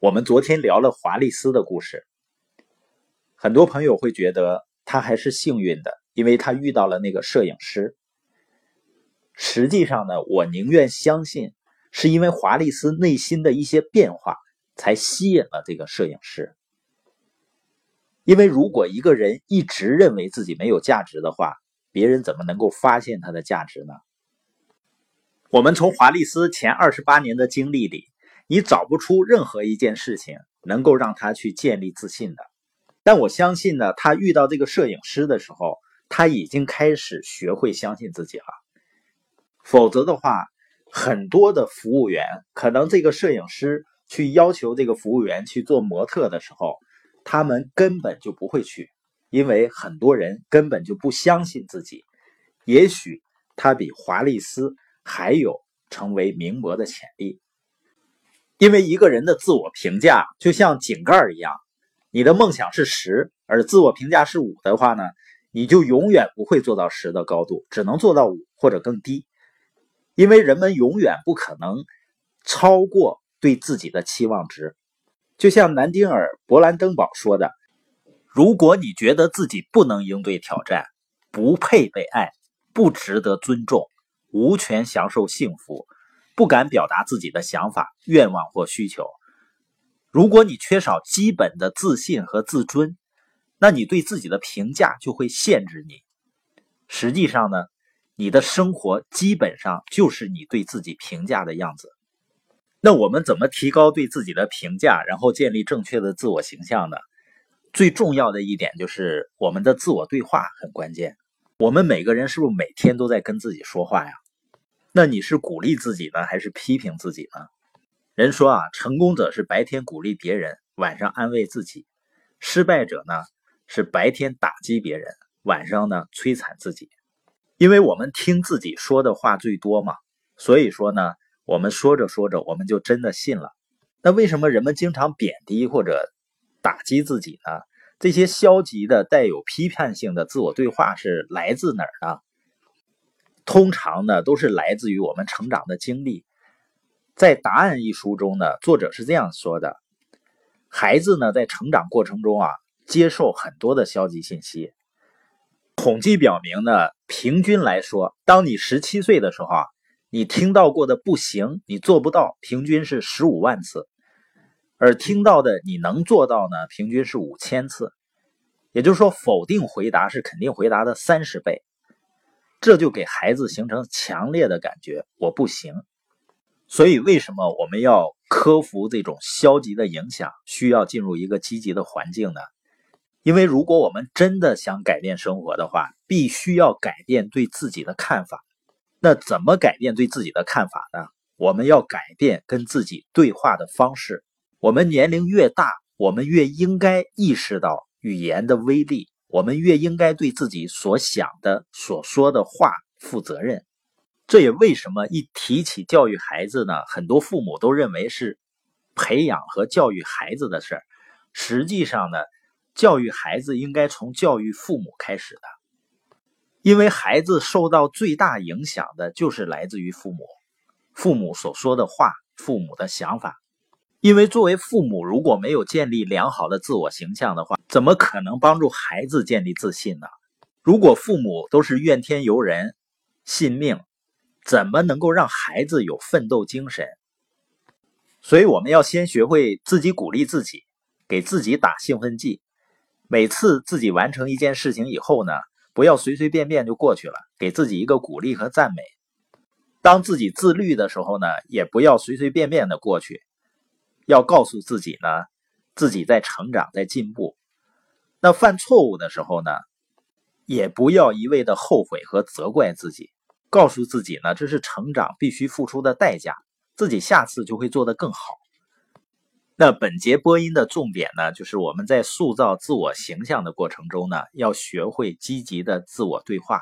我们昨天聊了华丽丝的故事，很多朋友会觉得他还是幸运的，因为他遇到了那个摄影师。实际上呢，我宁愿相信是因为华丽丝内心的一些变化才吸引了这个摄影师。因为如果一个人一直认为自己没有价值的话，别人怎么能够发现他的价值呢？我们从华丽丝前二十八年的经历里，你找不出任何一件事情能够让他去建立自信的。但我相信呢，他遇到这个摄影师的时候，他已经开始学会相信自己了。否则的话，很多的服务员可能这个摄影师去要求这个服务员去做模特的时候，他们根本就不会去，因为很多人根本就不相信自己。也许他比华丽丝。还有成为名模的潜力，因为一个人的自我评价就像井盖一样，你的梦想是十，而自我评价是五的话呢，你就永远不会做到十的高度，只能做到五或者更低，因为人们永远不可能超过对自己的期望值。就像南丁尔·勃兰登堡说的：“如果你觉得自己不能应对挑战，不配被爱，不值得尊重。”无权享受幸福，不敢表达自己的想法、愿望或需求。如果你缺少基本的自信和自尊，那你对自己的评价就会限制你。实际上呢，你的生活基本上就是你对自己评价的样子。那我们怎么提高对自己的评价，然后建立正确的自我形象呢？最重要的一点就是我们的自我对话很关键。我们每个人是不是每天都在跟自己说话呀？那你是鼓励自己呢，还是批评自己呢？人说啊，成功者是白天鼓励别人，晚上安慰自己；失败者呢，是白天打击别人，晚上呢摧残自己。因为我们听自己说的话最多嘛，所以说呢，我们说着说着，我们就真的信了。那为什么人们经常贬低或者打击自己呢？这些消极的、带有批判性的自我对话是来自哪儿呢？通常呢，都是来自于我们成长的经历。在《答案》一书中呢，作者是这样说的：孩子呢，在成长过程中啊，接受很多的消极信息。统计表明呢，平均来说，当你十七岁的时候啊，你听到过的“不行”，你做不到，平均是十五万次。而听到的你能做到呢，平均是五千次，也就是说，否定回答是肯定回答的三十倍，这就给孩子形成强烈的感觉，我不行。所以，为什么我们要克服这种消极的影响，需要进入一个积极的环境呢？因为如果我们真的想改变生活的话，必须要改变对自己的看法。那怎么改变对自己的看法呢？我们要改变跟自己对话的方式。我们年龄越大，我们越应该意识到语言的威力，我们越应该对自己所想的、所说的话负责任。这也为什么一提起教育孩子呢，很多父母都认为是培养和教育孩子的事儿。实际上呢，教育孩子应该从教育父母开始的，因为孩子受到最大影响的就是来自于父母，父母所说的话，父母的想法。因为作为父母，如果没有建立良好的自我形象的话，怎么可能帮助孩子建立自信呢？如果父母都是怨天尤人、信命，怎么能够让孩子有奋斗精神？所以我们要先学会自己鼓励自己，给自己打兴奋剂。每次自己完成一件事情以后呢，不要随随便便就过去了，给自己一个鼓励和赞美。当自己自律的时候呢，也不要随随便便的过去。要告诉自己呢，自己在成长，在进步。那犯错误的时候呢，也不要一味的后悔和责怪自己，告诉自己呢，这是成长必须付出的代价，自己下次就会做得更好。那本节播音的重点呢，就是我们在塑造自我形象的过程中呢，要学会积极的自我对话。